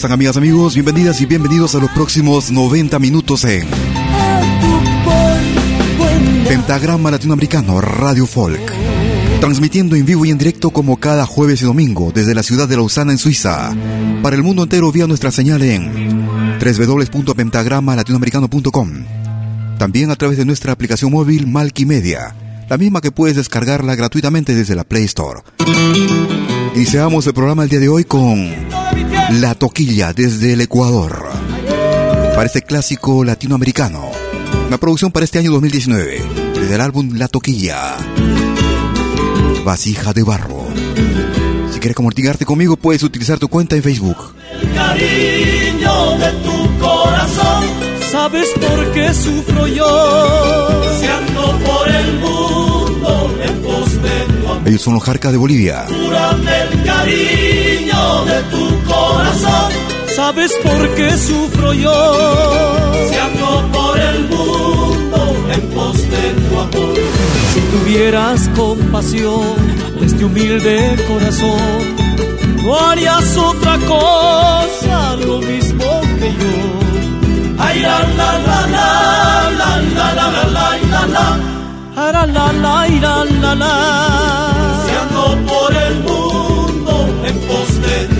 Están amigas, amigos? Bienvenidas y bienvenidos a los próximos 90 minutos en Pentagrama Latinoamericano Radio Folk. Transmitiendo en vivo y en directo como cada jueves y domingo desde la ciudad de Lausana en Suiza. Para el mundo entero vía nuestra señal en www.pentagramalatinoamericano.com. También a través de nuestra aplicación móvil Media, la misma que puedes descargarla gratuitamente desde la Play Store. Iniciamos el programa el día de hoy con La Toquilla desde el Ecuador. Para este clásico latinoamericano. Una producción para este año 2019. Desde el álbum La Toquilla. Vasija de barro. Si quieres comunicarte conmigo, puedes utilizar tu cuenta en Facebook. El cariño de tu corazón. ¿Sabes por qué sufro yo? Si ando por el mundo en pos de tu amor. Ellos son los Jarcas de Bolivia. Cariño de tu corazón. ¿Sabes por qué sufro yo? Si ando por el mundo en pos de tu amor. Si tuvieras compasión de este humilde corazón, no harías otra cosa lo mismo que yo. Ay, la, la, la, la, la, la, la, la, la, la, la. Ay, la, la, la, la, la, la. Si ando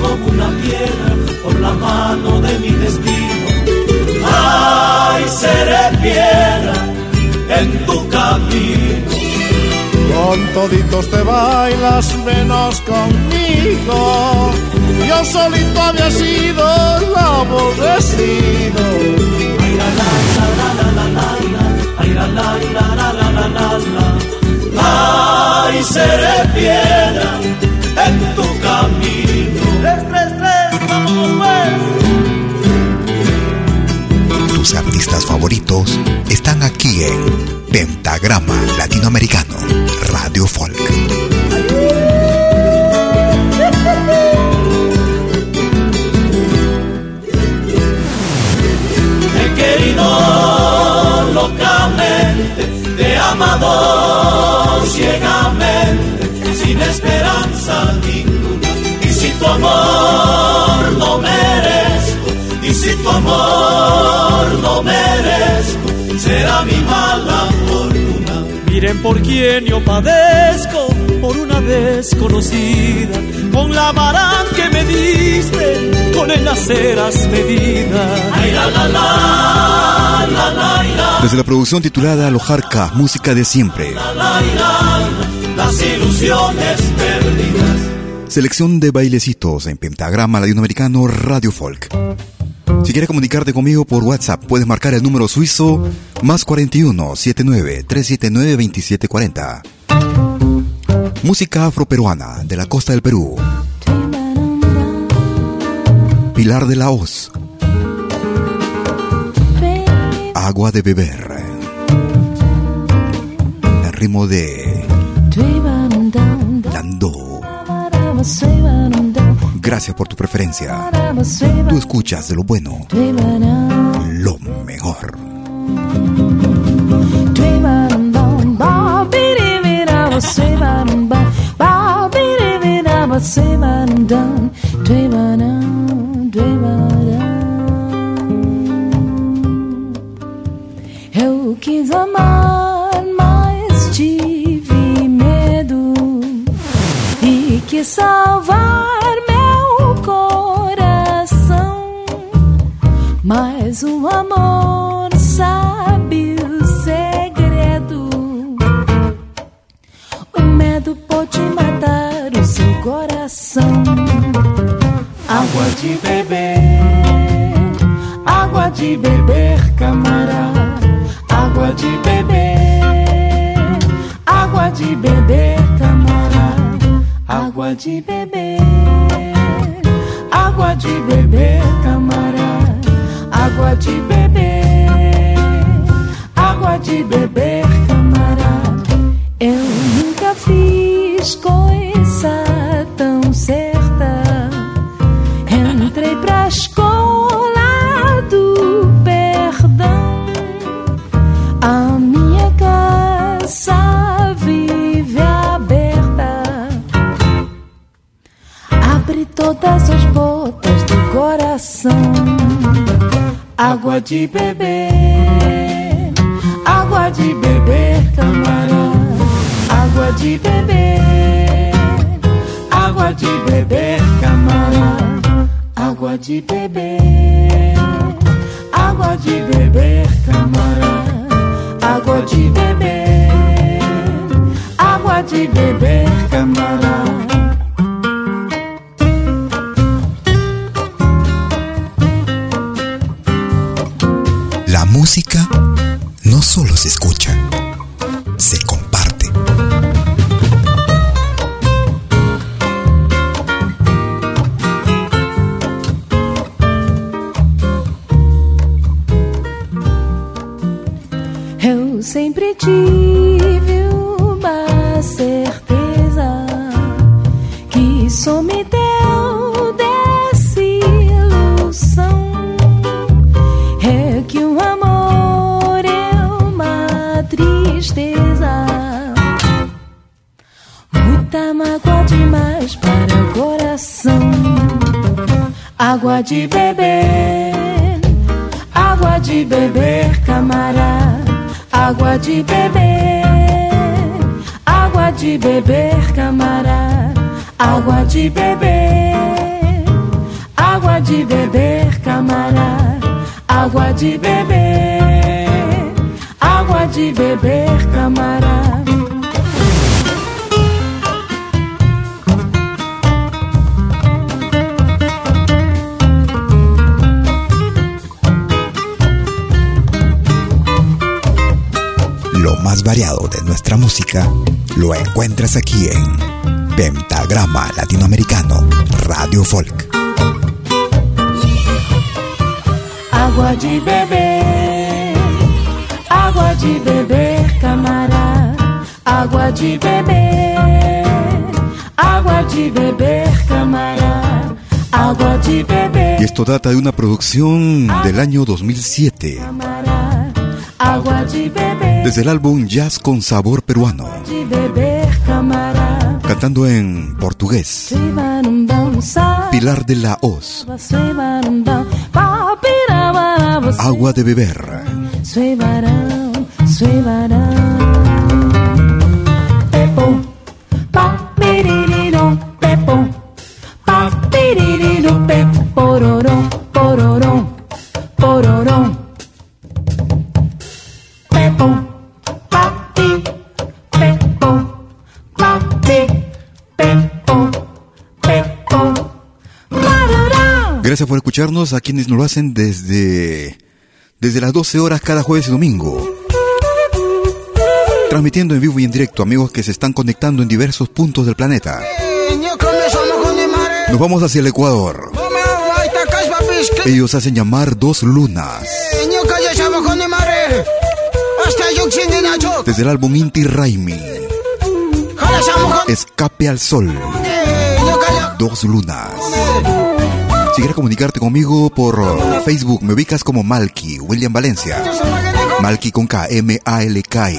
como una piedra por la mano de mi destino. Ay, seré piedra en tu camino. Con toditos te bailas menos conmigo. Yo solito había sido el aborrecido. Ay, la, la, la, la, la, ay, la, la, la, la, la, la, la. Ay, seré piedra en tu camino. Vamos pues. Tus artistas favoritos están aquí en Pentagrama Latinoamericano Radio Folk. Locamente, te amado ciegamente, sin esperanza ninguna. Tu amor no merezco, y si tu amor no merezco, será mi mala fortuna. Miren por quién yo padezco, por una desconocida, con la vara que me diste, con el aceras medida. Ay, la, la, la, la, la, la, Desde la producción titulada Lojarca, música de siempre. la, la, la, las ilusiones perdidas. Selección de bailecitos en Pentagrama Latinoamericano Radio Folk. Si quieres comunicarte conmigo por WhatsApp, puedes marcar el número suizo más 41 79 379 2740. Música afroperuana de la costa del Perú. Pilar de la Hoz. Agua de beber. El ritmo de Landó. Gracias por tu preferencia. Tú escuchas de lo bueno, lo mejor. E quis salvar meu coração. Mas o amor sabe o segredo. O medo pode matar o seu coração. Água de beber, água de beber, camarada. Água de beber, água de beber. Água de beber, água beber, camarada, água de beber, água de beber, camarada. Eu nunca fiz todas as botas do coração. Água de beber, água de beber, camarada. Água de beber, água de beber, camarada. Água de beber, água de beber, camarada. Água de beber, água de beber, camarada. Data de una producción del año 2007, camarada. Água de beber, desde el álbum Jazz con Sabor Peruano, cantando en portugués. Pilar de la Hoz, Agua de Beber. Gracias por escucharnos a quienes nos lo hacen desde, desde las 12 horas cada jueves y domingo. Transmitiendo en vivo y en directo amigos que se están conectando en diversos puntos del planeta. Nos vamos hacia el Ecuador. Ellos hacen llamar dos lunas. Desde el álbum Inti Raimi. Escape al sol. Dos lunas. Si quieres comunicarte conmigo por Facebook, me ubicas como Malky, William Valencia. Malky con K, M-A-L-K.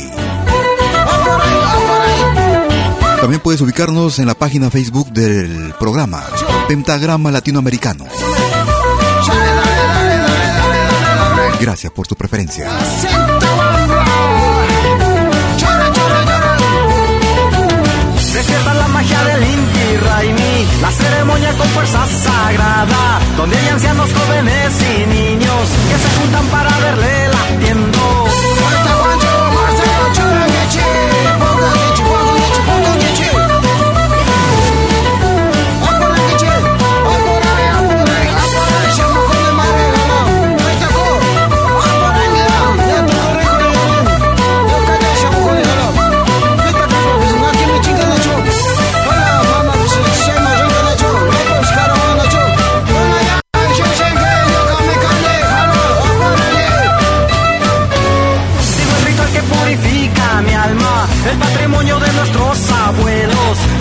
También puedes ubicarnos en la página Facebook del programa Pentagrama Latinoamericano. Gracias por tu preferencia. La ceremonia con fuerza sagrada, donde hay ancianos, jóvenes y niños que se juntan para verle latiendo. Ellos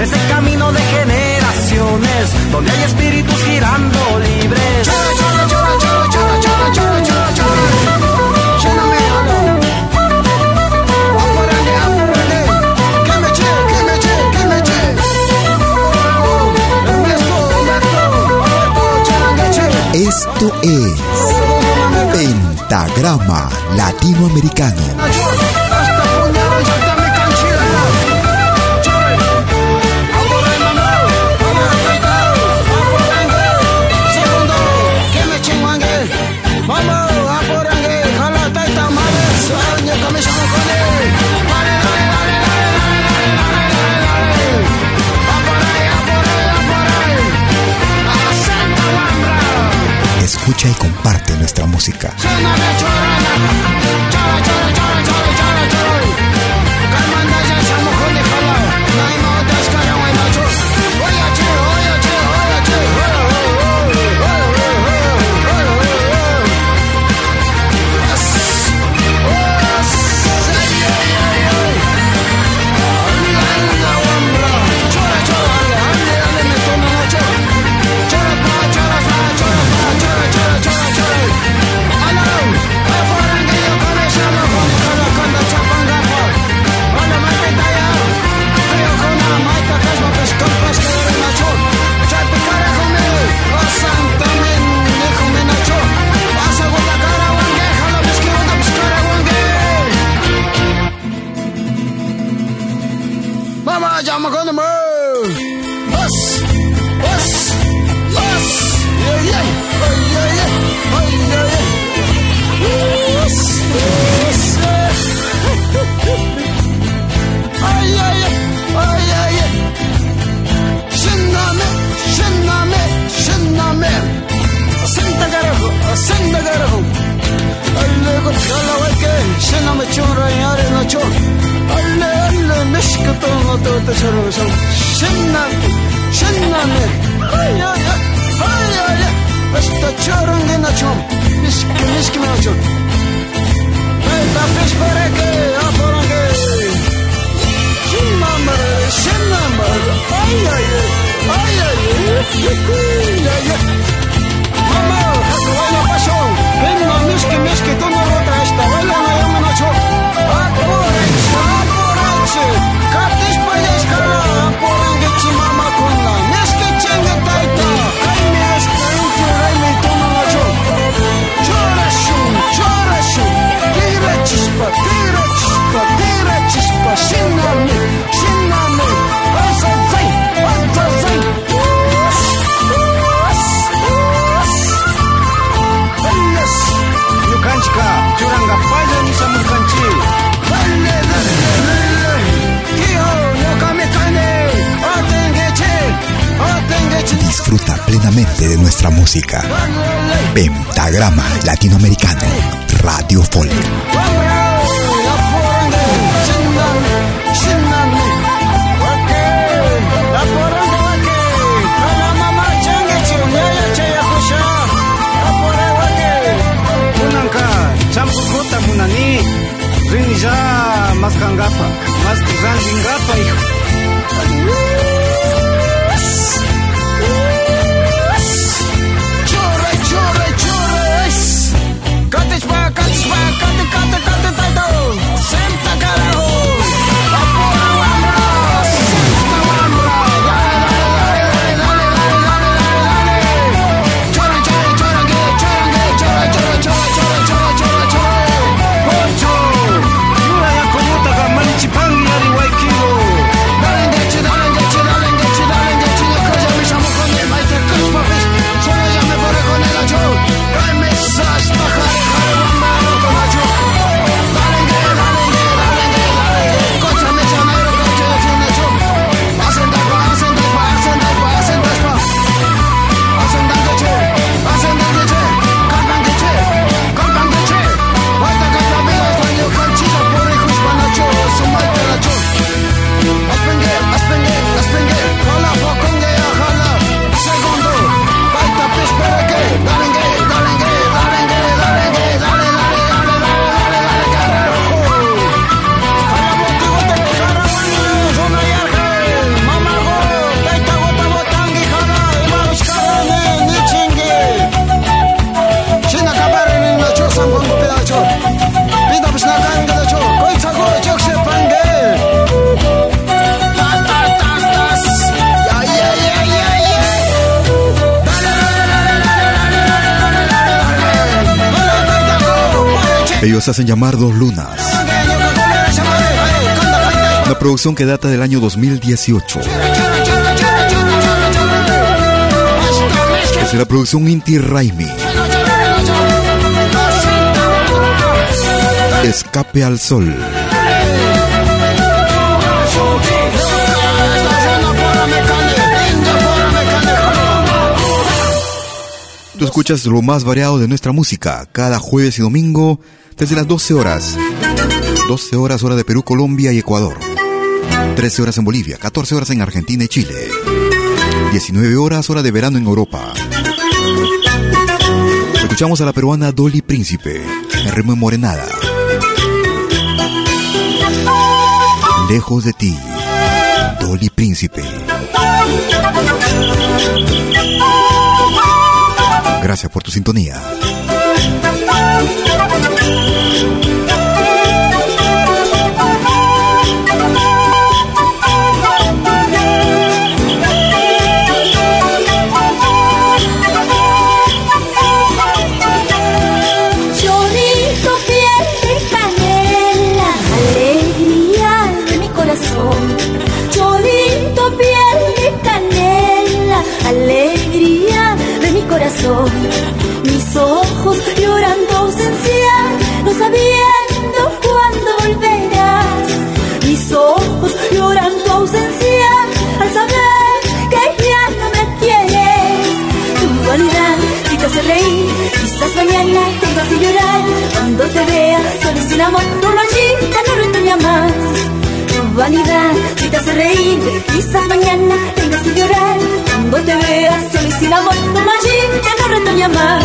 ese camino de generaciones donde hay espíritus girando libres. Esto es Pentagrama Latinoamericano. escucha y comparte nuestra música. Hacen llamar Dos Lunas. Una producción que data del año 2018. Es la producción Inti Raimi. Escape al sol. Tú escuchas lo más variado de nuestra música cada jueves y domingo desde las 12 horas. 12 horas hora de Perú, Colombia y Ecuador. 13 horas en Bolivia, 14 horas en Argentina y Chile. 19 horas hora de verano en Europa. Escuchamos a la peruana Dolly Príncipe, en ritmo morenada. Lejos de ti, Dolly Príncipe. Gracias por tu sintonía. Mis ojos lloran tu ausencia, no sabiendo cuándo volverás. Mis ojos lloran tu ausencia, al saber que ya no me quieres. Tu vanidad si te hace reír, quizás mañana tengas que llorar. Cuando te veas solo sin amor, no machita, no retoña más. Tu vanidad si te hace reír, quizás mañana tengas que llorar. Cuando te veas solo y sin amor, no machita, no retoña más.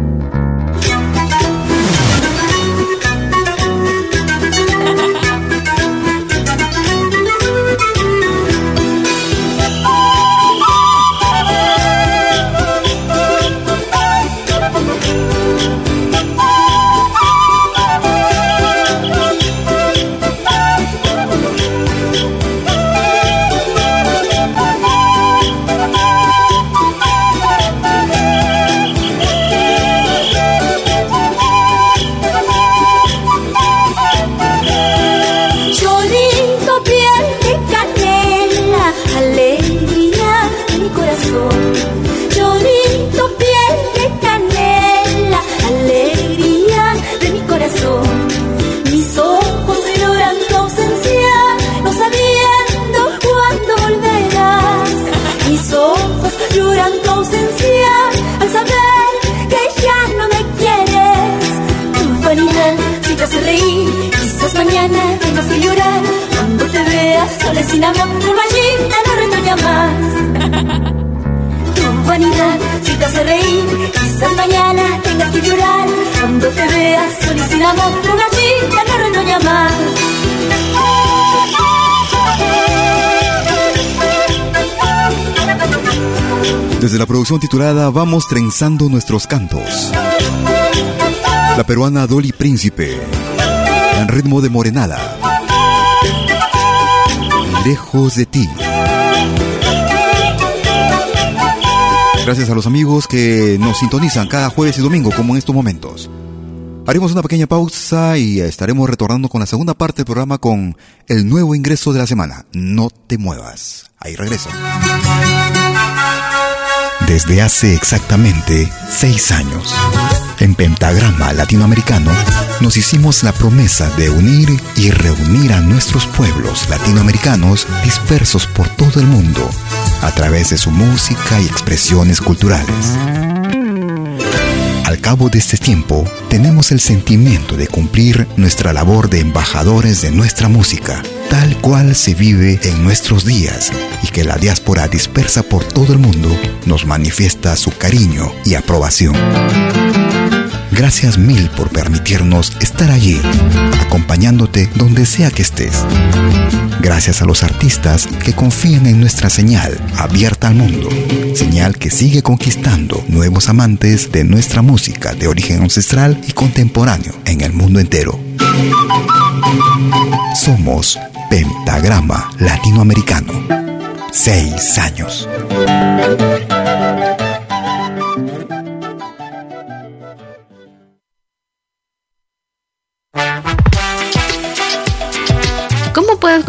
Titulada Vamos trenzando nuestros cantos. La peruana Dolly Príncipe, en ritmo de morenada. Lejos de ti. Gracias a los amigos que nos sintonizan cada jueves y domingo, como en estos momentos. Haremos una pequeña pausa y estaremos retornando con la segunda parte del programa con el nuevo ingreso de la semana. No te muevas. Ahí regreso. Desde hace exactamente seis años, en Pentagrama Latinoamericano, nos hicimos la promesa de unir y reunir a nuestros pueblos latinoamericanos dispersos por todo el mundo a través de su música y expresiones culturales. Al cabo de este tiempo, tenemos el sentimiento de cumplir nuestra labor de embajadores de nuestra música, tal cual se vive en nuestros días y que la diáspora dispersa por todo el mundo nos manifiesta su cariño y aprobación. Gracias mil por permitirnos estar allí, acompañándote donde sea que estés. Gracias a los artistas que confían en nuestra señal abierta al mundo, señal que sigue conquistando nuevos amantes de nuestra música de origen ancestral y contemporáneo en el mundo entero. Somos Pentagrama Latinoamericano. Seis años.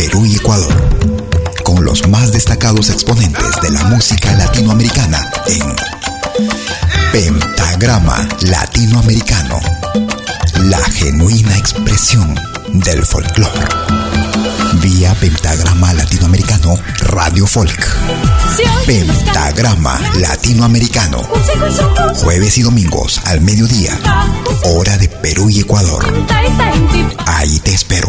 Perú y Ecuador, con los más destacados exponentes de la música latinoamericana en Pentagrama Latinoamericano, la genuina expresión del folclore. Vía Pentagrama Latinoamericano Radio Folk. Pentagrama Latinoamericano. Jueves y domingos al mediodía. Hora de Perú y Ecuador. Ahí te espero.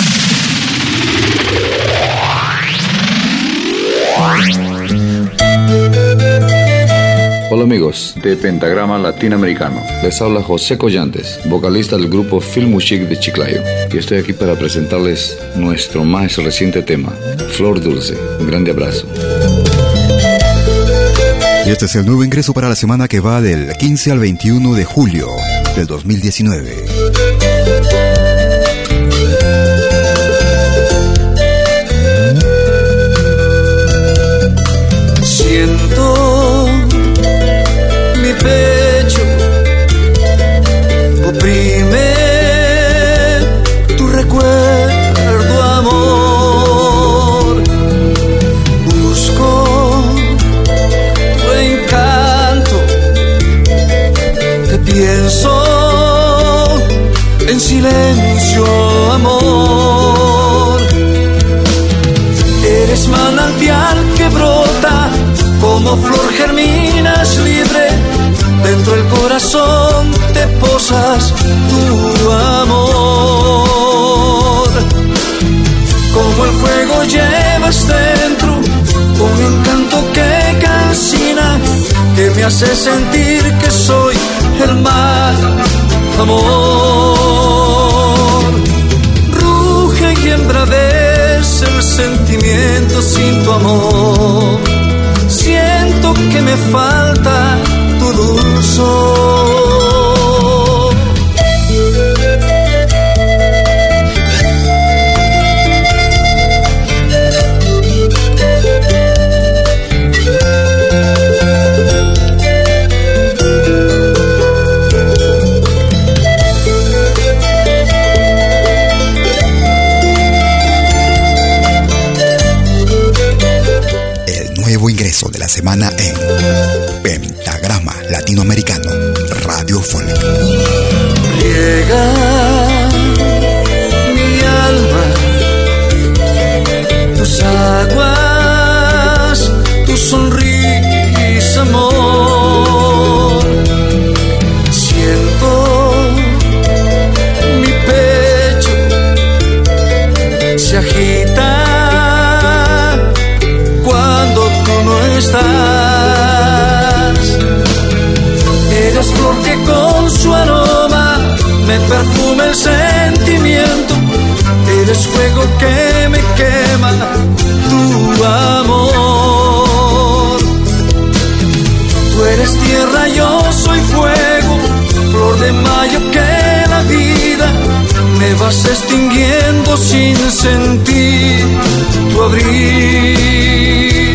Hola amigos de Pentagrama Latinoamericano. Les habla José Collantes, vocalista del grupo Film Music de Chiclayo. Y estoy aquí para presentarles nuestro más reciente tema, Flor Dulce. Un grande abrazo. Y este es el nuevo ingreso para la semana que va del 15 al 21 de julio del 2019. Siento mi pecho oprime tu recuerdo, amor. Busco tu encanto, te pienso en silencio, amor. Eres manantial como flor germinas libre, dentro del corazón te posas tu amor. Como el fuego llevas dentro, un encanto que calcina, que me hace sentir que soy el mal amor. Ruge y embravece el sentimiento sin tu amor. Que me falta tu dulzor. Fuego que me quema tu amor. Tú eres tierra, yo soy fuego, flor de mayo que la vida me vas extinguiendo sin sentir tu abril.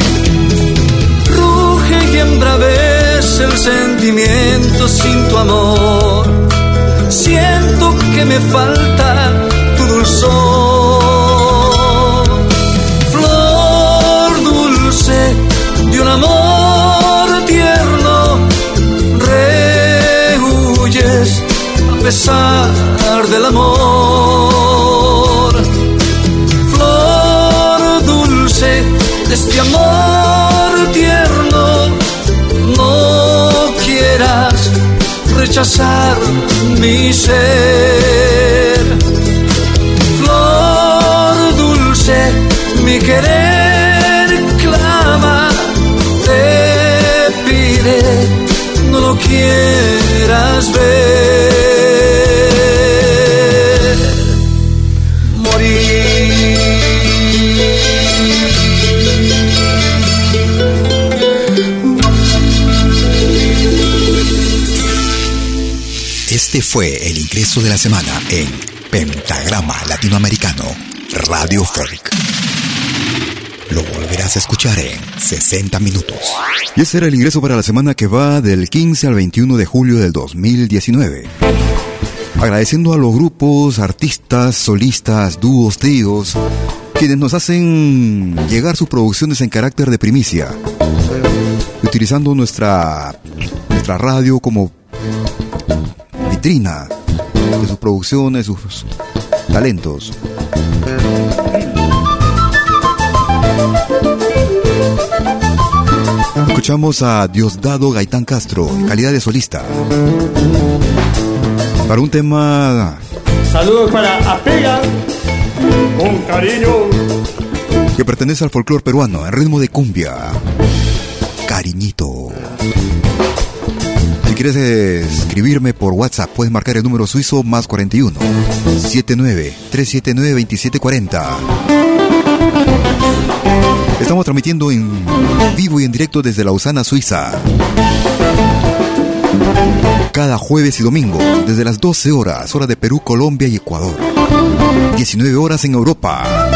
Ruge y embravece el sentimiento sin tu amor. Siento que me falta tu dulzor. Rechazar mi ser. Flor dulce, mi querer clama, te pide, no lo quieras ver. Este fue el ingreso de la semana en Pentagrama Latinoamericano Radio Folk. Lo volverás a escuchar en 60 minutos. Y ese era el ingreso para la semana que va del 15 al 21 de julio del 2019. Agradeciendo a los grupos, artistas, solistas, dúos, tríos, quienes nos hacen llegar sus producciones en carácter de primicia, utilizando nuestra, nuestra radio como vitrina de sus producciones, sus talentos. Escuchamos a Diosdado Gaitán Castro, en calidad de solista. Para un tema Saludos para Apega. Con cariño. que pertenece al folclore peruano en ritmo de cumbia. Cariñito. Quieres escribirme por WhatsApp, puedes marcar el número suizo más 41 79 379 2740. Estamos transmitiendo en vivo y en directo desde Lausana, Suiza. Cada jueves y domingo, desde las 12 horas, hora de Perú, Colombia y Ecuador. 19 horas en Europa.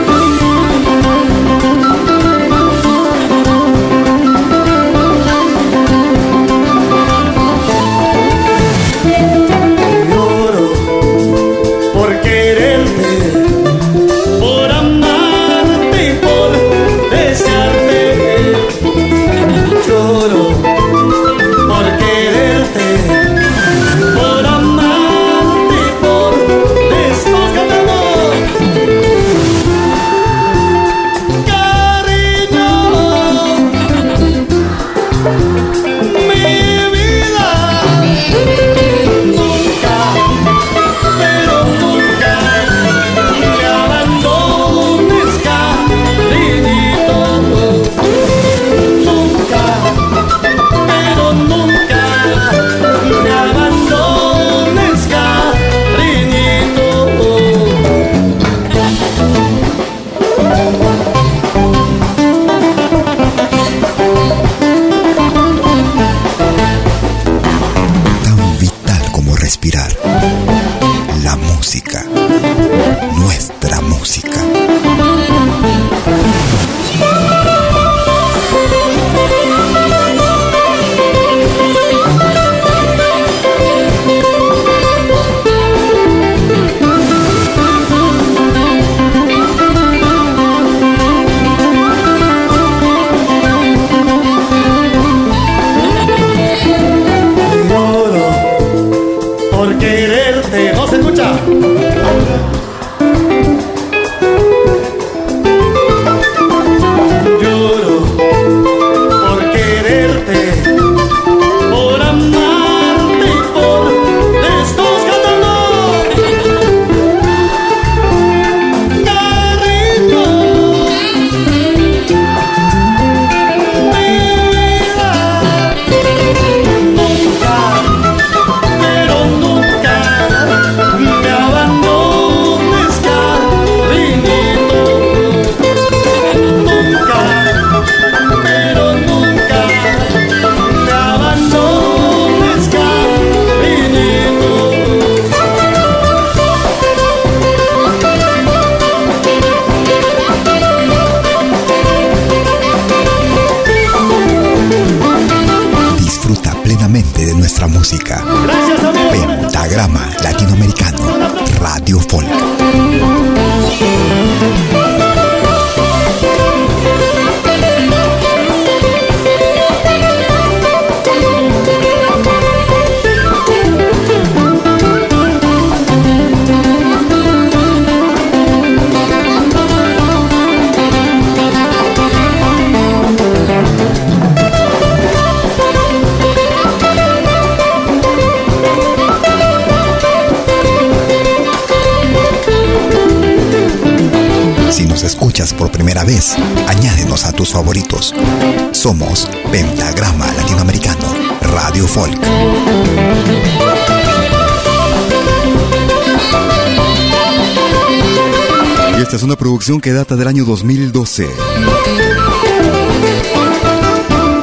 Esta es una producción que data del año 2012.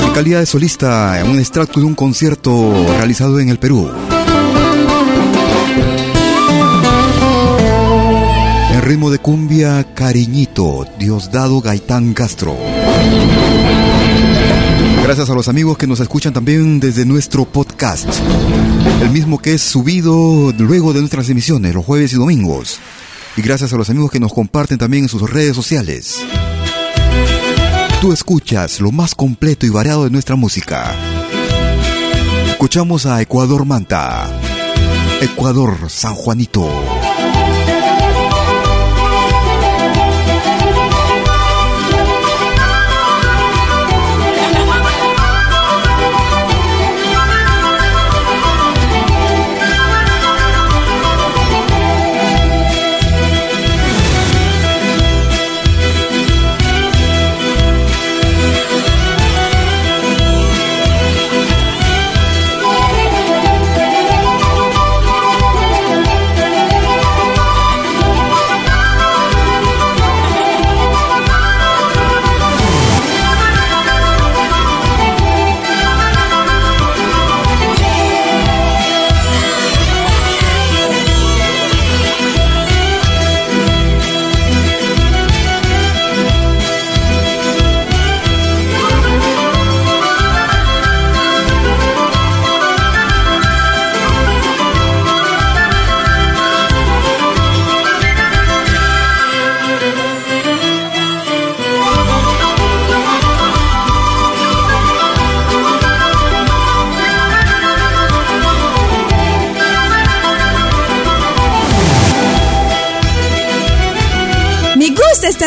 En calidad de solista, un extracto de un concierto realizado en el Perú. ritmo de cumbia Cariñito, Diosdado Gaitán Castro. Gracias a los amigos que nos escuchan también desde nuestro podcast, el mismo que es subido luego de nuestras emisiones los jueves y domingos. Y gracias a los amigos que nos comparten también en sus redes sociales. Tú escuchas lo más completo y variado de nuestra música. Escuchamos a Ecuador Manta, Ecuador San Juanito.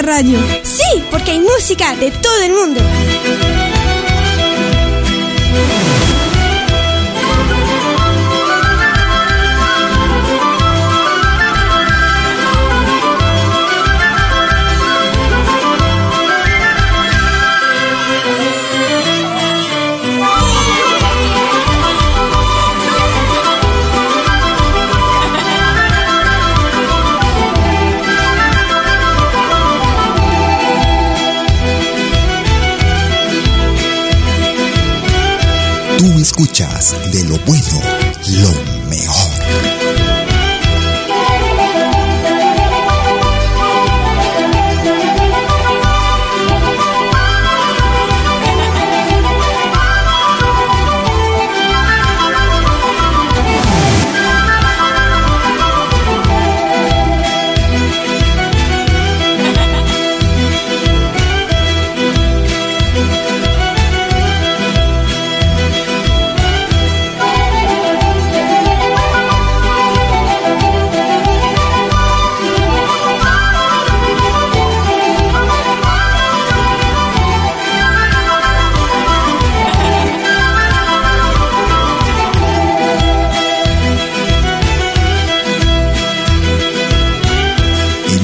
Radio. Sí, porque hay música de todo el mundo. Escuchas de lo bueno,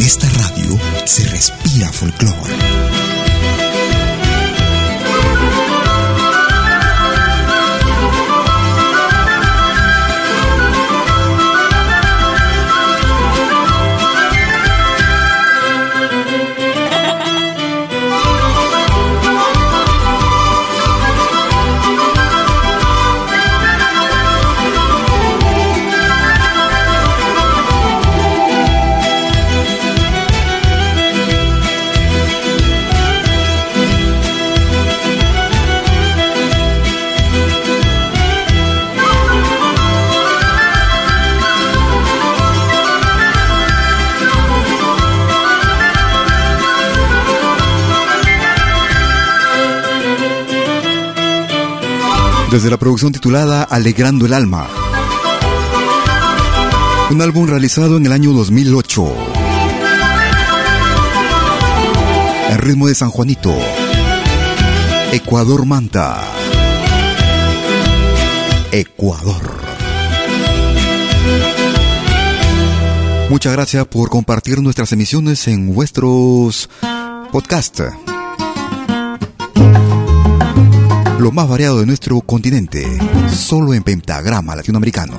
esta radio se respira folclore. Desde la producción titulada Alegrando el Alma. Un álbum realizado en el año 2008. El ritmo de San Juanito. Ecuador Manta. Ecuador. Muchas gracias por compartir nuestras emisiones en vuestros podcast. Lo más variado de nuestro continente, solo en pentagrama latinoamericano.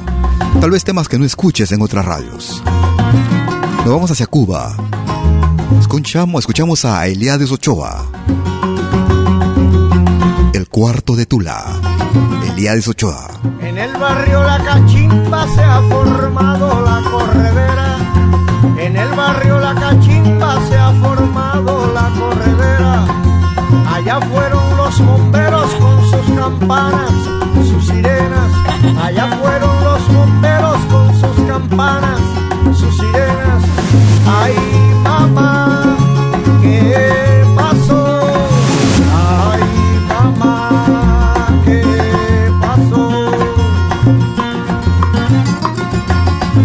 Tal vez temas que no escuches en otras radios. Nos vamos hacia Cuba. Escuchamos, escuchamos a Eliades Ochoa. El cuarto de Tula. Eliades Ochoa. En el barrio La Cachimba se ha formado la corredera. En el barrio La Cachimba se ha formado. Allá fueron los bomberos con sus campanas, sus sirenas. Allá fueron los bomberos con sus campanas, sus sirenas. Ay, mamá, ¿qué pasó? Ay, mamá, ¿qué pasó?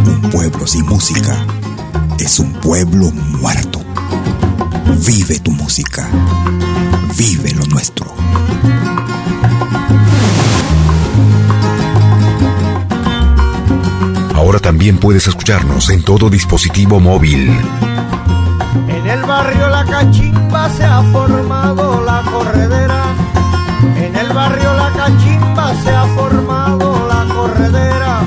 Un pueblo sin música es un pueblo muerto. Vive tu música. También puedes escucharnos en todo dispositivo móvil. En el barrio La Cachimba se ha formado la corredera. En el barrio La Cachimba se ha formado la corredera.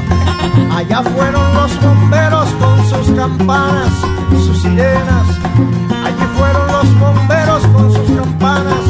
Allá fueron los bomberos con sus campanas, sus sirenas. Allí fueron los bomberos con sus campanas,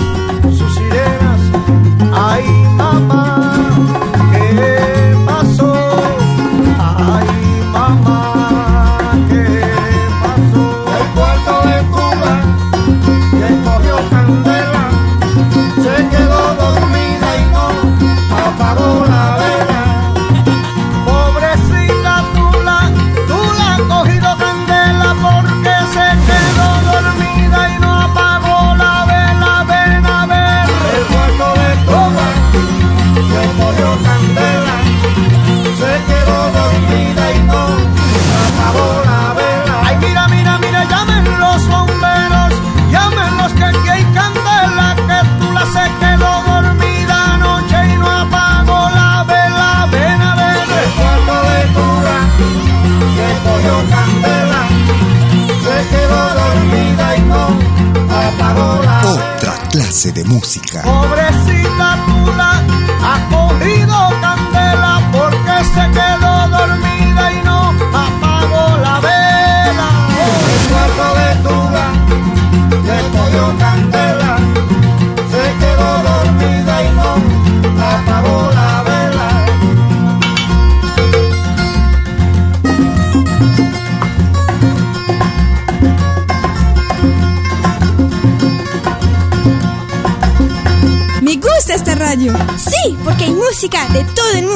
de todo el mundo.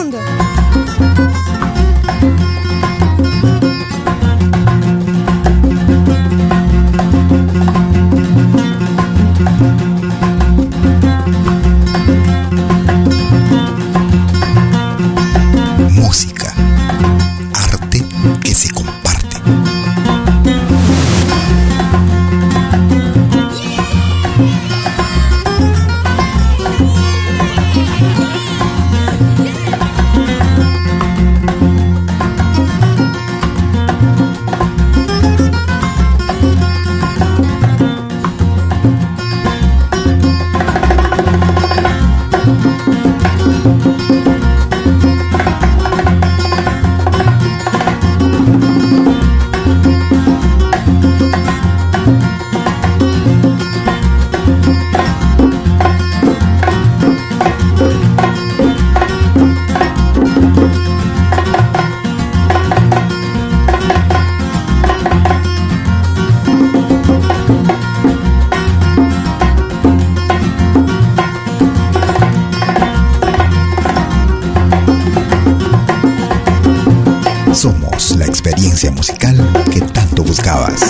Musical que tanto buscabas.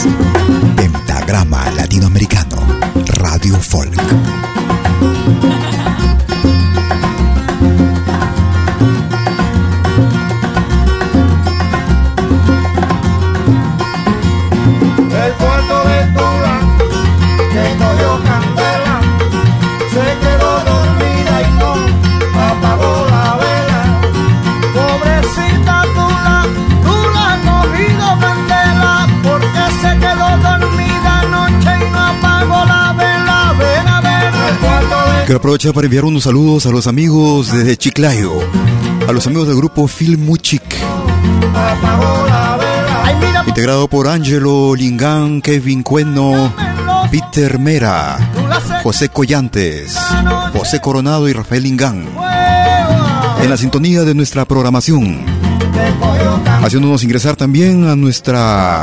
Pentagrama Latinoamericano. Radio Folk. Quiero aprovechar para enviar unos saludos a los amigos de Chiclayo, a los amigos del grupo Film Muchic, integrado por Angelo Lingán, Kevin Cueno, Peter Mera, José Collantes, José Coronado y Rafael Lingán. En la sintonía de nuestra programación, haciéndonos ingresar también a nuestra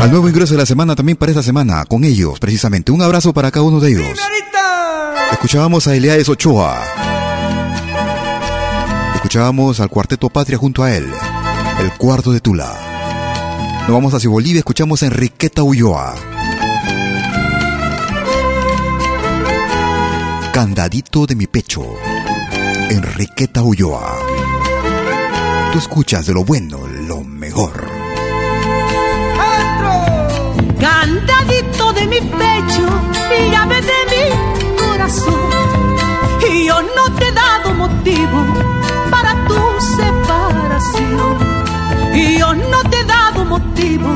al nuevo ingreso de la semana también para esta semana, con ellos precisamente. Un abrazo para cada uno de ellos. Escuchábamos a Eliades Ochoa. Escuchábamos al Cuarteto Patria junto a él, el Cuarto de Tula. Nos vamos hacia Bolivia, escuchamos a Enriqueta Ulloa. Candadito de mi pecho, Enriqueta Ulloa. Tú escuchas de lo bueno, lo mejor. Cantadito de mi pecho llave de mi corazón. Y yo no te he dado motivo para tu separación. Y yo no te he dado motivo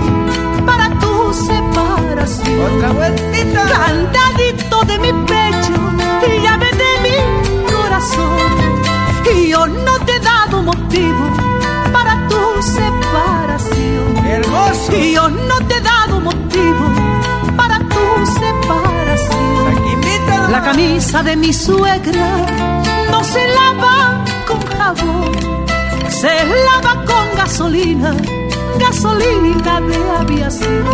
para tu separación. Otra vueltita. Cantadito de mi pecho y llave de mi corazón. Y yo no te he dado motivo para tu separación. Hermoso. Y yo no te he dado La camisa de mi suegra no se lava con jabón, se lava con gasolina, gasolina de aviación.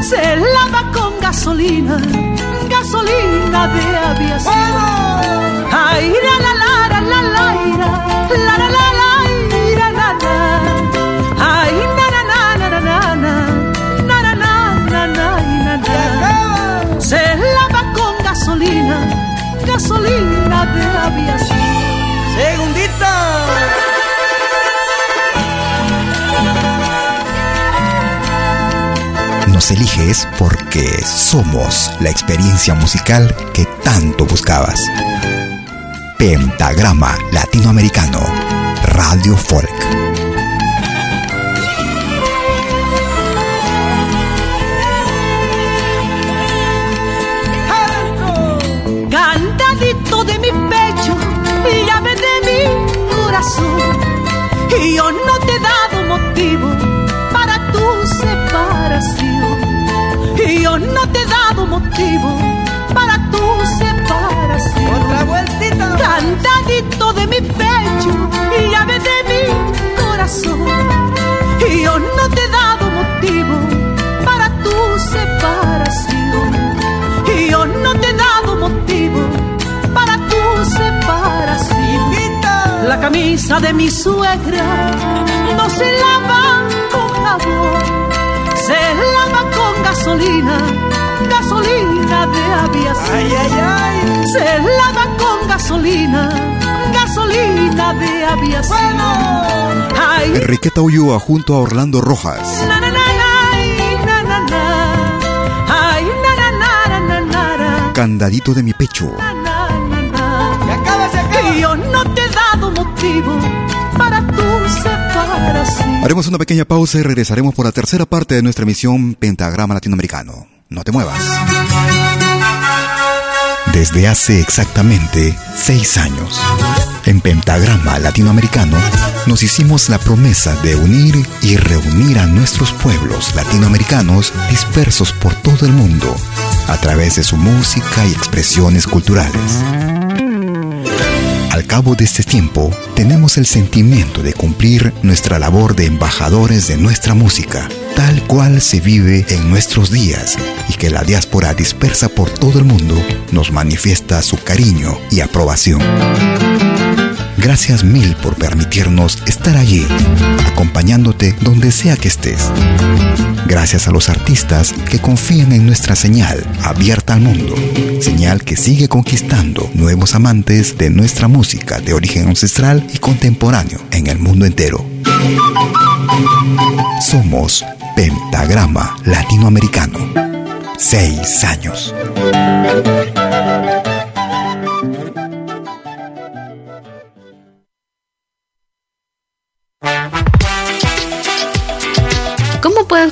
Se lava con gasolina, gasolina de aviación. Ay, la la de aviación. Segundita. Nos eliges porque somos la experiencia musical que tanto buscabas. Pentagrama Latinoamericano, Radio Folk. Motivo para tu separación. Otra vueltita. Cantadito de mi pecho y llave de mi corazón. Yo no te he dado motivo para tu separación. Yo no te he dado motivo para tu separación. La camisa de mi suegra no se lava con jabón, se lava con gasolina, gasolina de aviación. Ay, ay, ay. Se lava con gasolina, gasolina de aviación. Ay, Enriqueta Ulloa junto a Orlando Rojas. na, na, na, na, na, na, na. Ay, na, na, na, na, na, na, Candadito de mi pecho. na, na, na, na. Se acaba, se acaba. Y yo no te he dado motivo para tu separación. Haremos una pequeña pausa y regresaremos por la tercera parte de nuestra emisión Pentagrama Latinoamericano. No te muevas. Desde hace exactamente seis años, en Pentagrama Latinoamericano, nos hicimos la promesa de unir y reunir a nuestros pueblos latinoamericanos dispersos por todo el mundo, a través de su música y expresiones culturales. Al cabo de este tiempo, tenemos el sentimiento de cumplir nuestra labor de embajadores de nuestra música, tal cual se vive en nuestros días y que la diáspora dispersa por todo el mundo nos manifiesta su cariño y aprobación. Gracias mil por permitirnos estar allí, acompañándote donde sea que estés. Gracias a los artistas que confían en nuestra señal abierta al mundo, señal que sigue conquistando nuevos amantes de nuestra música de origen ancestral y contemporáneo en el mundo entero. Somos Pentagrama Latinoamericano. Seis años.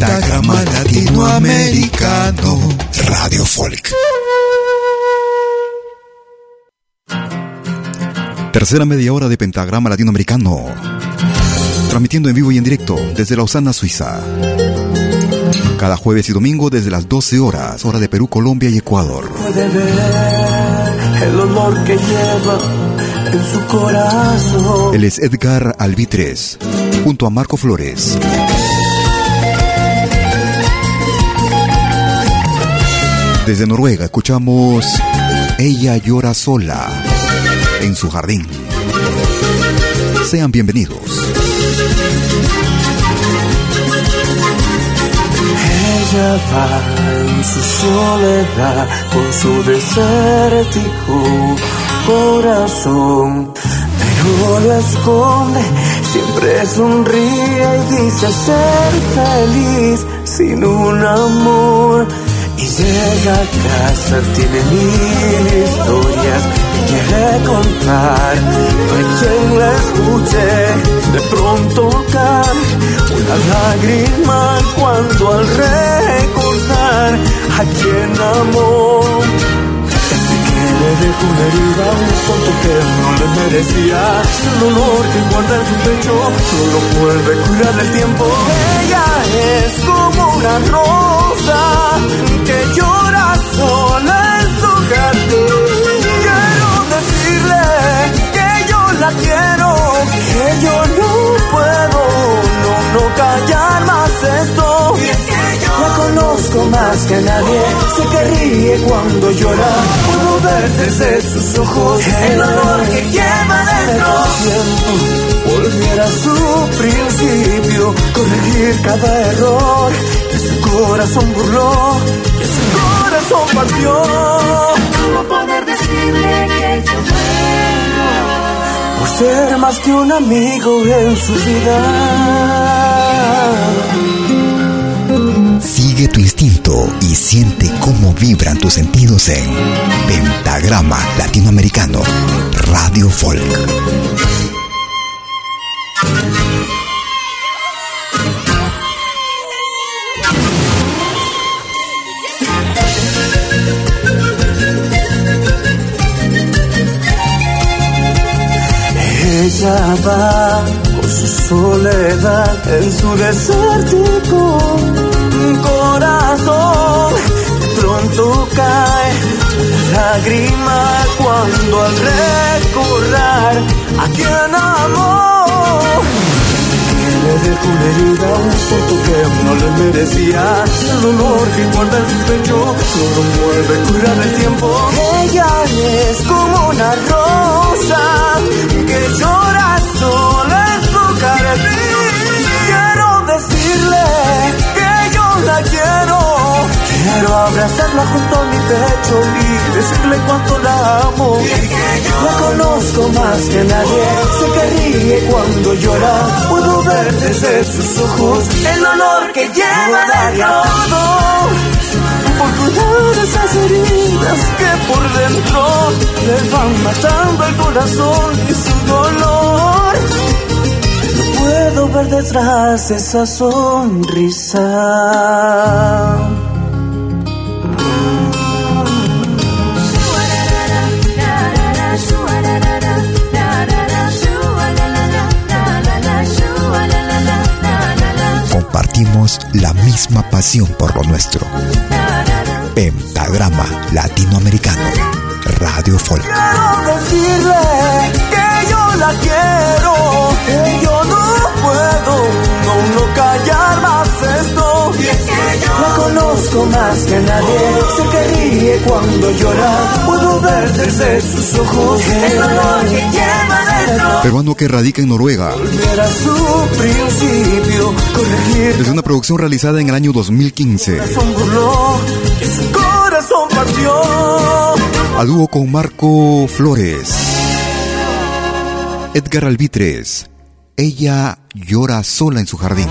Pentagrama Latinoamericano Radio Folk. Tercera media hora de Pentagrama Latinoamericano. Transmitiendo en vivo y en directo desde Lausana, Suiza. Cada jueves y domingo desde las 12 horas, hora de Perú, Colombia y Ecuador. Puede ver el olor que lleva en su corazón. Él es Edgar Albitres, junto a Marco Flores. Desde Noruega escuchamos Ella llora sola en su jardín. Sean bienvenidos. Ella va en su soledad con su desértico corazón, pero lo esconde, siempre sonríe y dice ser feliz sin un amor. Y llega a casa, tiene mil historias que quiere contar. No hay quien la escuche, de pronto cae una lágrima cuando al recordar a quien amó. Desde que le dejó una herida, un tonto que no le merecía. El dolor que guarda en su pecho, no lo vuelve a curar el tiempo. Ella es como una rosa que llora sola en su jardín. Quiero decirle que yo la quiero, que yo no puedo, no, no callar más esto. La conozco más que nadie, sé que ríe cuando llora. Puedo ver desde sus ojos el dolor que lleva dentro. Volviera a su principio, corregir cada error que su corazón burló, que su corazón partió. ¿Cómo poder decirle que yo muero? Por ser más que un amigo en su vida. Sigue tu instinto y siente cómo vibran tus sentidos en Pentagrama Latinoamericano Radio Folk. Va por su soledad en su desértico corazón. De pronto cae una lágrima cuando al recordar a quien amó. Le dejó una herida, un tonto que no le merecía. El dolor que guarda en su pecho no lo vuelve a curar el tiempo. Ella es como una rosa abrazarla junto a mi pecho y decirle cuánto la amo. La conozco más que nadie, sé que ríe cuando llora. Puedo ver desde sus ojos el dolor que lleva dentro. Por cuidar esas heridas que por dentro le van matando el corazón y su dolor. Puedo ver detrás de esa sonrisa. Compartimos la misma pasión por lo nuestro. Pentagrama Latinoamericano Radio Folk. Quiero decirle que yo la quiero, que yo no puedo, no, no callar más esto. La conozco más que nadie, sé que ríe cuando llora. Puedo ver desde sus ojos el dolor que peruano que radica en Noruega. Es una producción realizada en el año 2015. A dúo con Marco Flores. Edgar Albitres. Ella llora sola en su jardín.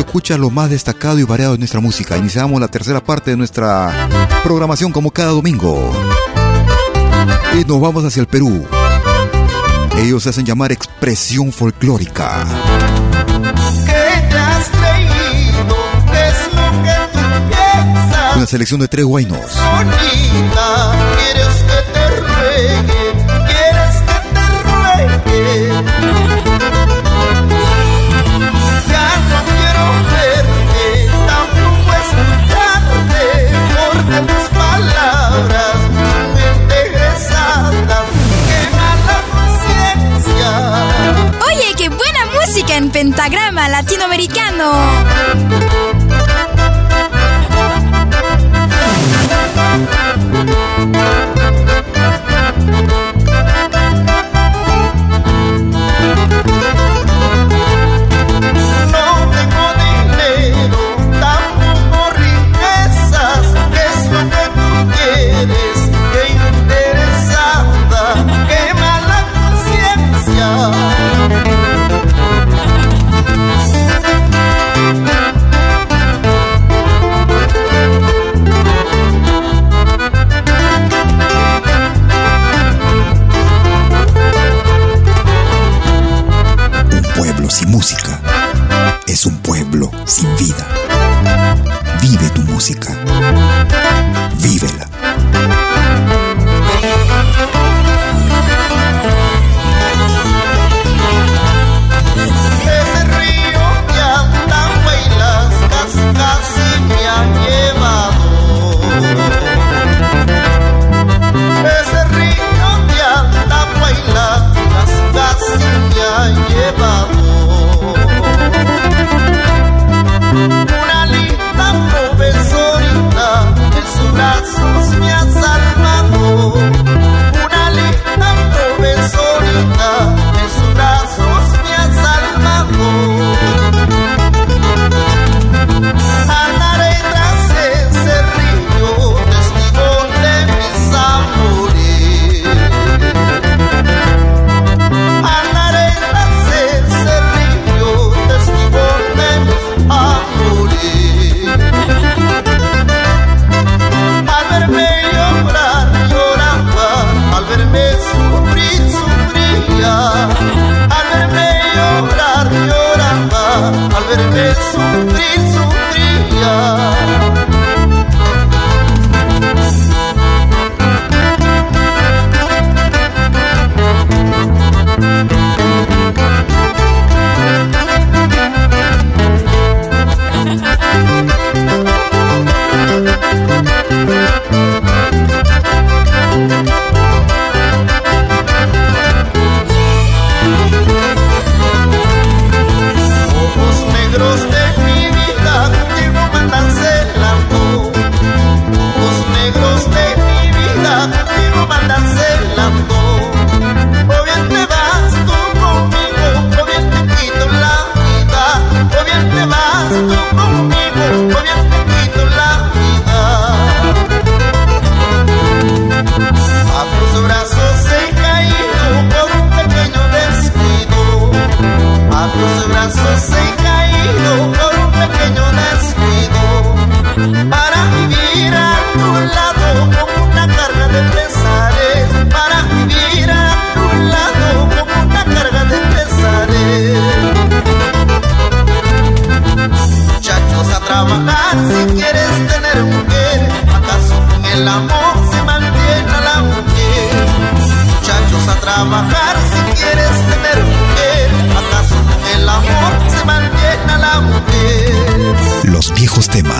escucha lo más destacado y variado de nuestra música. Iniciamos la tercera parte de nuestra programación como cada domingo y nos vamos hacia el Perú. Ellos se hacen llamar expresión folclórica. Una selección de tres guainos. ¿Quieres que te ruegue? ¿Quieres que te ruegue? pentagrama latinoamericano.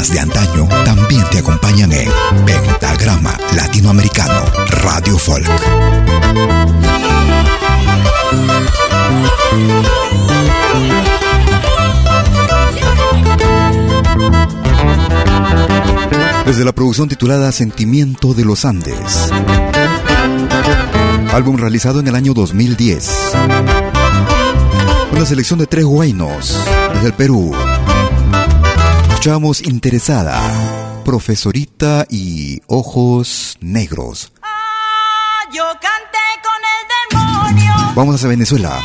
de antaño también te acompañan en Pentagrama Latinoamericano Radio Folk. Desde la producción titulada Sentimiento de los Andes, álbum realizado en el año 2010. Una selección de tres guainos desde el Perú, Escuchamos interesada, profesorita y ojos negros. Ah, yo canté con el demonio. Vamos a Venezuela.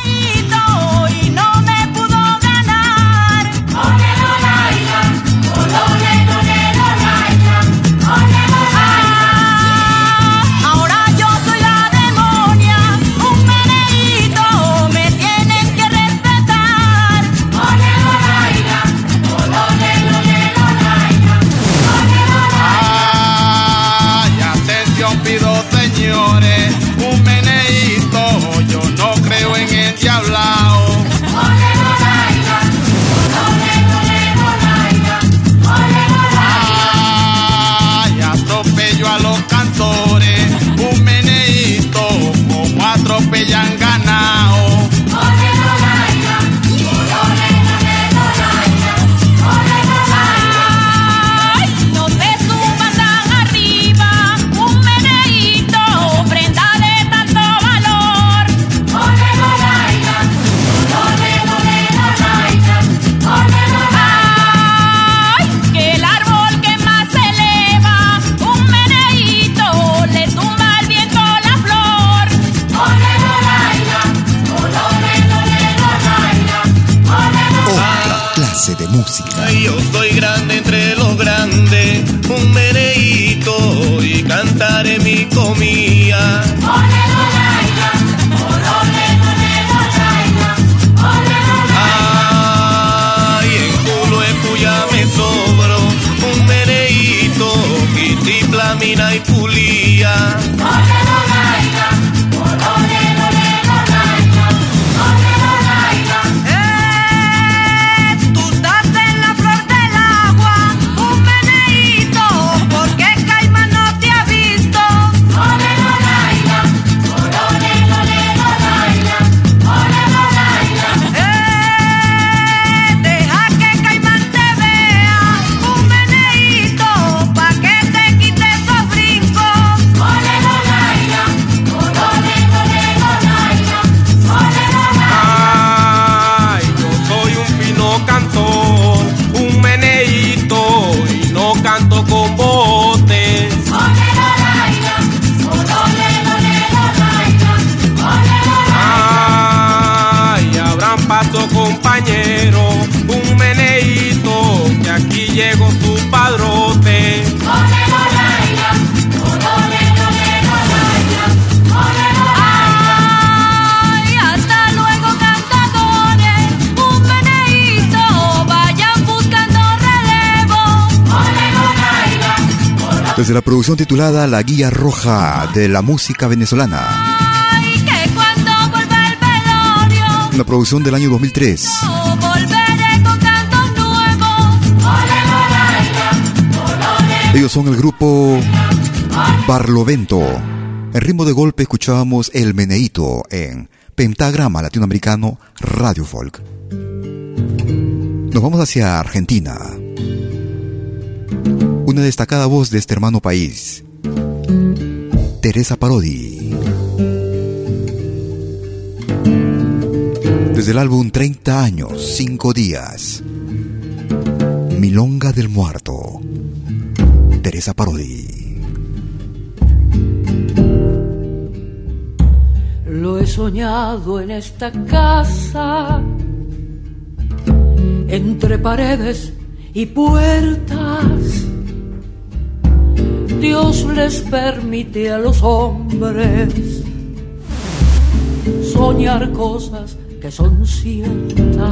Desde la producción titulada La Guía Roja de la Música Venezolana. Ay, que cuando vuelva el velorio, Una producción del año 2003. volveré con cantos nuevos. Ellos son el grupo Barlovento. En ritmo de golpe escuchábamos El Meneíto en Pentagrama Latinoamericano Radio Folk. Nos vamos hacia Argentina. Una destacada voz de este hermano país. Teresa Parodi. Desde el álbum 30 años, 5 días. Milonga del Muerto. Teresa Parodi. Lo he soñado en esta casa, entre paredes y puertas. Dios les permite a los hombres soñar cosas que son ciertas.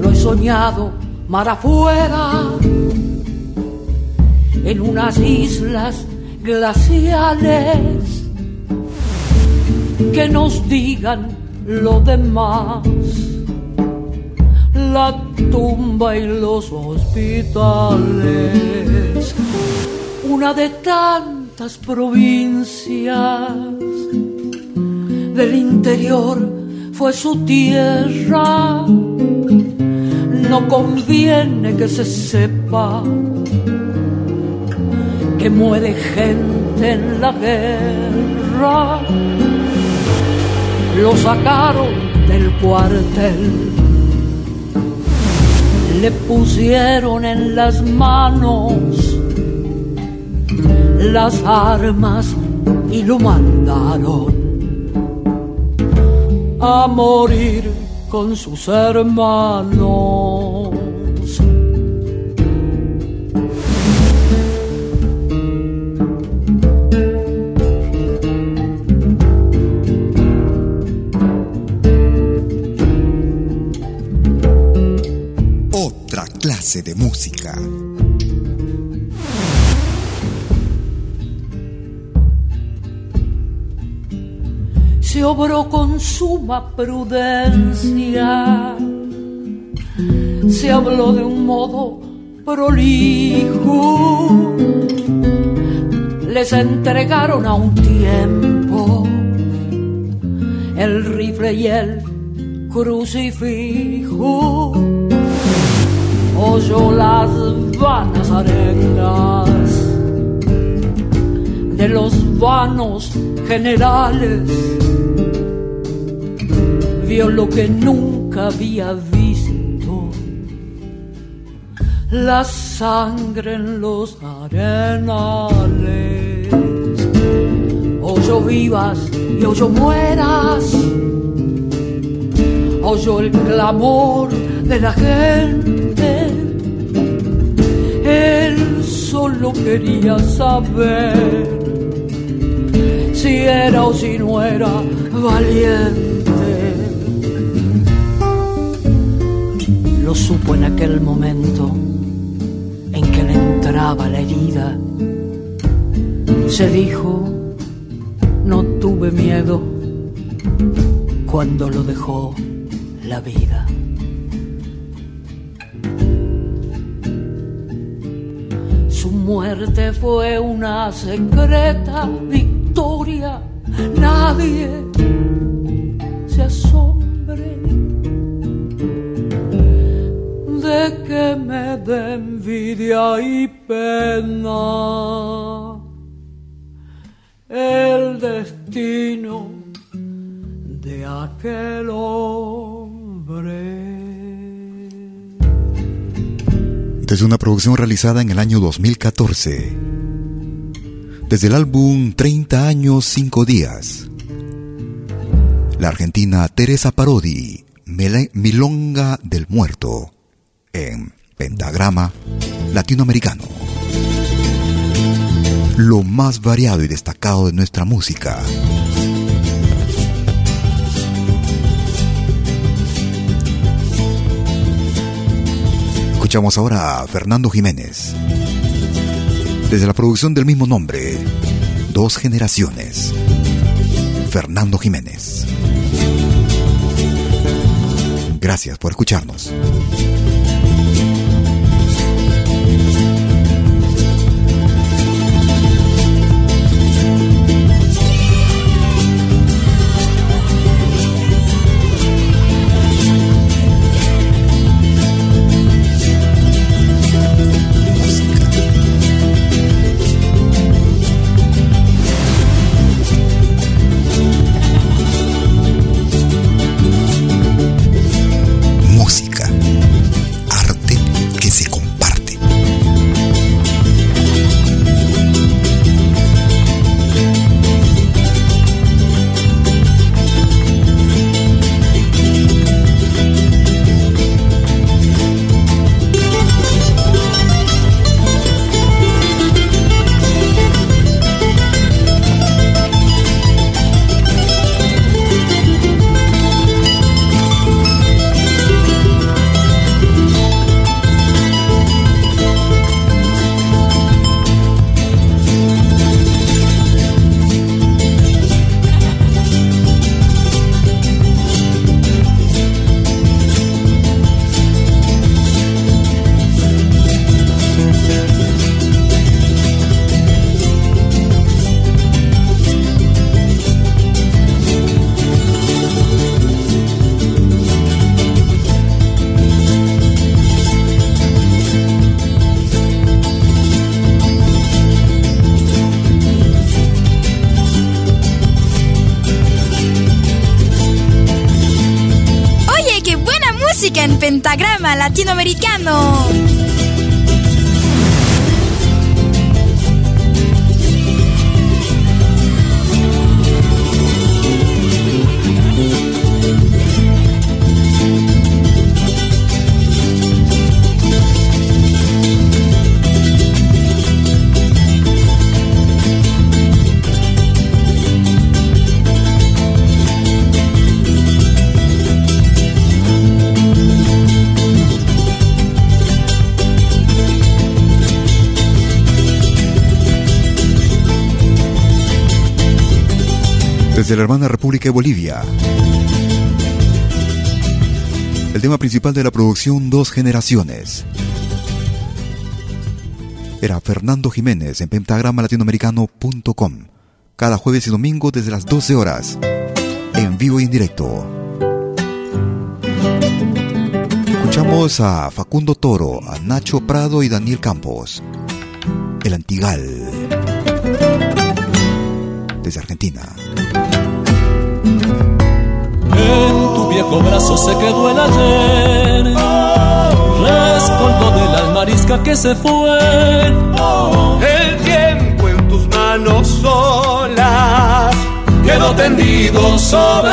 Lo he soñado mar afuera, en unas islas glaciales que nos digan lo demás. La tumba y los hospitales, una de tantas provincias del interior fue su tierra. No conviene que se sepa que muere gente en la guerra. Lo sacaron del cuartel, le pusieron en las manos las armas y lo mandaron a morir con sus hermanos. De música. se obró con suma prudencia, se habló de un modo prolijo, les entregaron a un tiempo el rifle y el crucifijo, oyó las vanas arenas de los vanos generales vio lo que nunca había visto, la sangre en los arenales. Oyó vivas y oyó mueras, oyó el clamor de la gente. Solo quería saber si era o si no era valiente. Lo supo en aquel momento en que le entraba la herida. Se dijo, no tuve miedo cuando lo dejó la vida. Su muerte fue una secreta victoria, nadie se asombre de que me dé envidia y pena el destino de aquel hombre. Desde una producción realizada en el año 2014. Desde el álbum 30 años 5 días. La argentina Teresa Parodi, Milonga del Muerto, en pentagrama latinoamericano. Lo más variado y destacado de nuestra música. Escuchamos ahora a Fernando Jiménez. Desde la producción del mismo nombre, Dos Generaciones. Fernando Jiménez. Gracias por escucharnos. Desde la hermana República de Bolivia. El tema principal de la producción Dos Generaciones. Era Fernando Jiménez en pentagrama latinoamericano.com. Cada jueves y domingo desde las 12 horas. En vivo y en directo. Escuchamos a Facundo Toro, a Nacho Prado y Daniel Campos. El Antigal. Desde Argentina. Viejo brazo se quedó el ayer, rescoldo de la marisca que se fue. El tiempo en tus manos solas quedó tendido sobre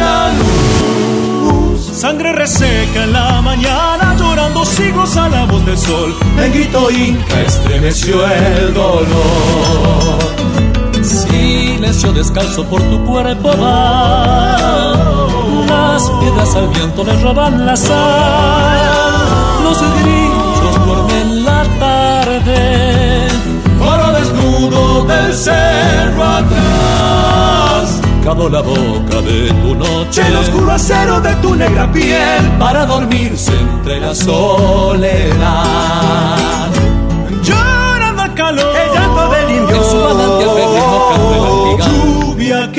la luz. Sangre reseca en la mañana, llorando siglos a la voz del sol. El grito inca estremeció el dolor. Silencio descalzo por tu cuerpo va. Las piedras al viento le roban la sal. Los grillos duermen la tarde. Foro desnudo del cerro atrás. Cabo la boca de tu noche. El oscuro acero de tu negra piel. Para dormirse entre la soledad.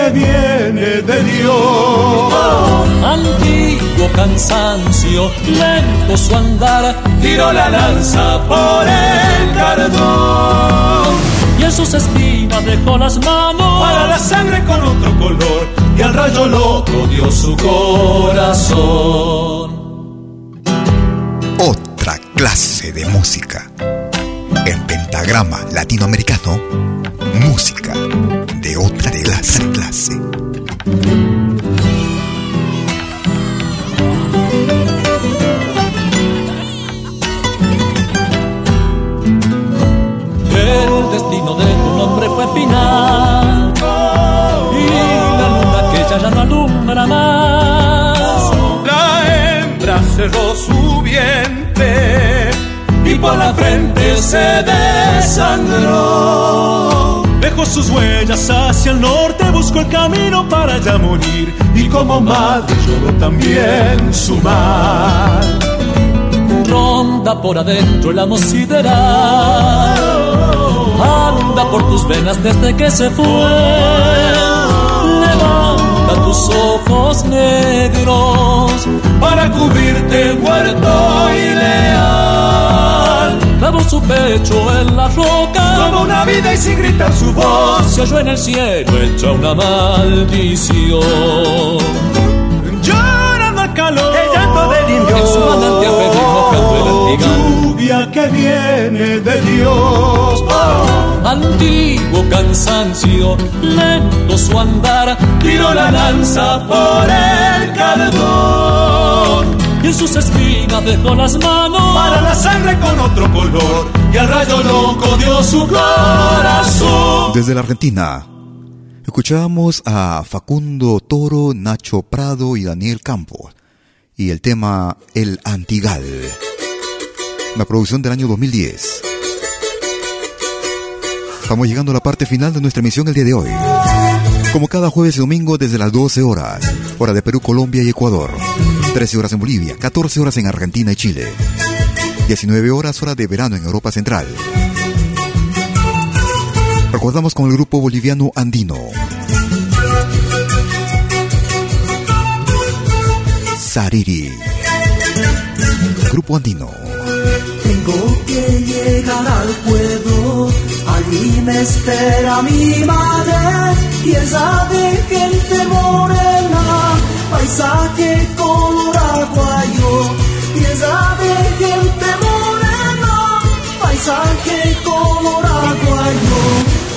Que viene de Dios. Antiguo cansancio, lento su andar, tiró la lanza por el cardón. Y en sus espinas dejó las manos para la sangre con otro color. Y al rayo loco dio su corazón. Otra clase de música. En pentagrama latinoamericano, música de otra clase. clase. El destino de tu nombre fue final y la luna que ya, ya no alumbra más. La hembra cerró su vientre y por la frente se desangró. Dejó sus huellas hacia el norte, buscó el camino para ya morir. Y como madre lloró también su mar. Ronda por adentro el amo sideral. Anda por tus venas desde que se fue. Levanta tus ojos negros para cubrirte muerto y leal. Su pecho en la roca como una vida y sin gritar su voz se oyó en el cielo hecha una maldición. Llorando al calor, el llanto del indio en su manantial el antigal. Lluvia que viene de Dios. Oh. Antiguo cansancio, lento su andar, tiró la lanza por el cardón y en sus espinas dejó las manos para la sangre con otro color y al rayo loco dio su corazón. Desde la Argentina, escuchábamos a Facundo Toro, Nacho Prado y Daniel Campos y el tema El Antigal, la producción del año 2010. Estamos llegando a la parte final de nuestra emisión el día de hoy. Como cada jueves y domingo desde las 12 horas, hora de Perú, Colombia y Ecuador. 13 horas en Bolivia, 14 horas en Argentina y Chile. 19 horas hora de verano en Europa Central. Recordamos con el grupo boliviano Andino. Sariri. Grupo Andino. Tengo que llegar al pueblo, allí me espera mi madre, paisaje color aguayo, pieza de gente morena, paisaje color aguayo.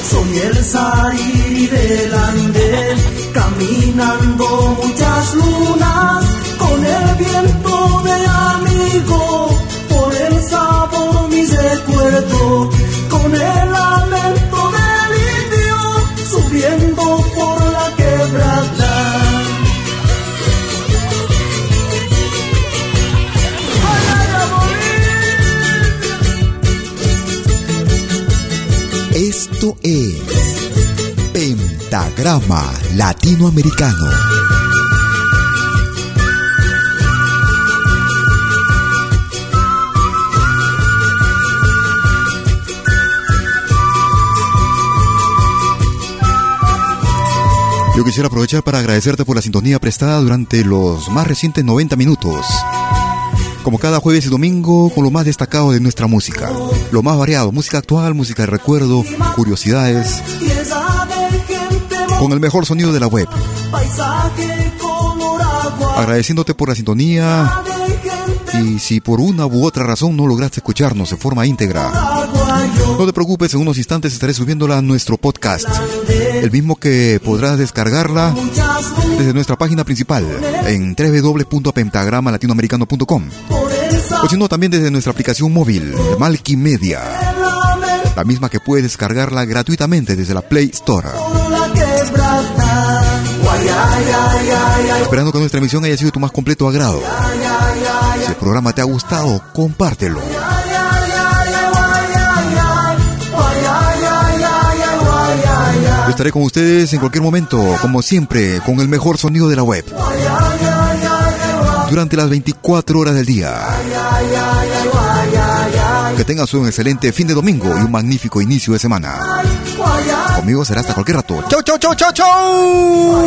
soy el salir del andén, caminando muchas lunas, con el viento de amigo, por el sabor mis recuerdos, con el alerto del indio, subiendo Es Pentagrama Latinoamericano. Yo quisiera aprovechar para agradecerte por la sintonía prestada durante los más recientes 90 minutos. Como cada jueves y domingo, con lo más destacado de nuestra música. Lo más variado, música actual, música de recuerdo, curiosidades. Con el mejor sonido de la web. Agradeciéndote por la sintonía. Y si por una u otra razón no lograste escucharnos de forma íntegra, no te preocupes, en unos instantes estaré subiéndola a nuestro podcast. El mismo que podrás descargarla desde nuestra página principal en www.pentagramalatinoamericano.com o si no también desde nuestra aplicación móvil Malky Media, la misma que puedes descargarla gratuitamente desde la Play Store. Esperando que nuestra emisión haya sido tu más completo agrado. Si el programa te ha gustado, compártelo. Yo estaré con ustedes en cualquier momento, como siempre, con el mejor sonido de la web. Durante las 24 horas del día. Que tengas un excelente fin de domingo y un magnífico inicio de semana. Conmigo será hasta cualquier rato. ¡Chau, chau, chau, chau, chau!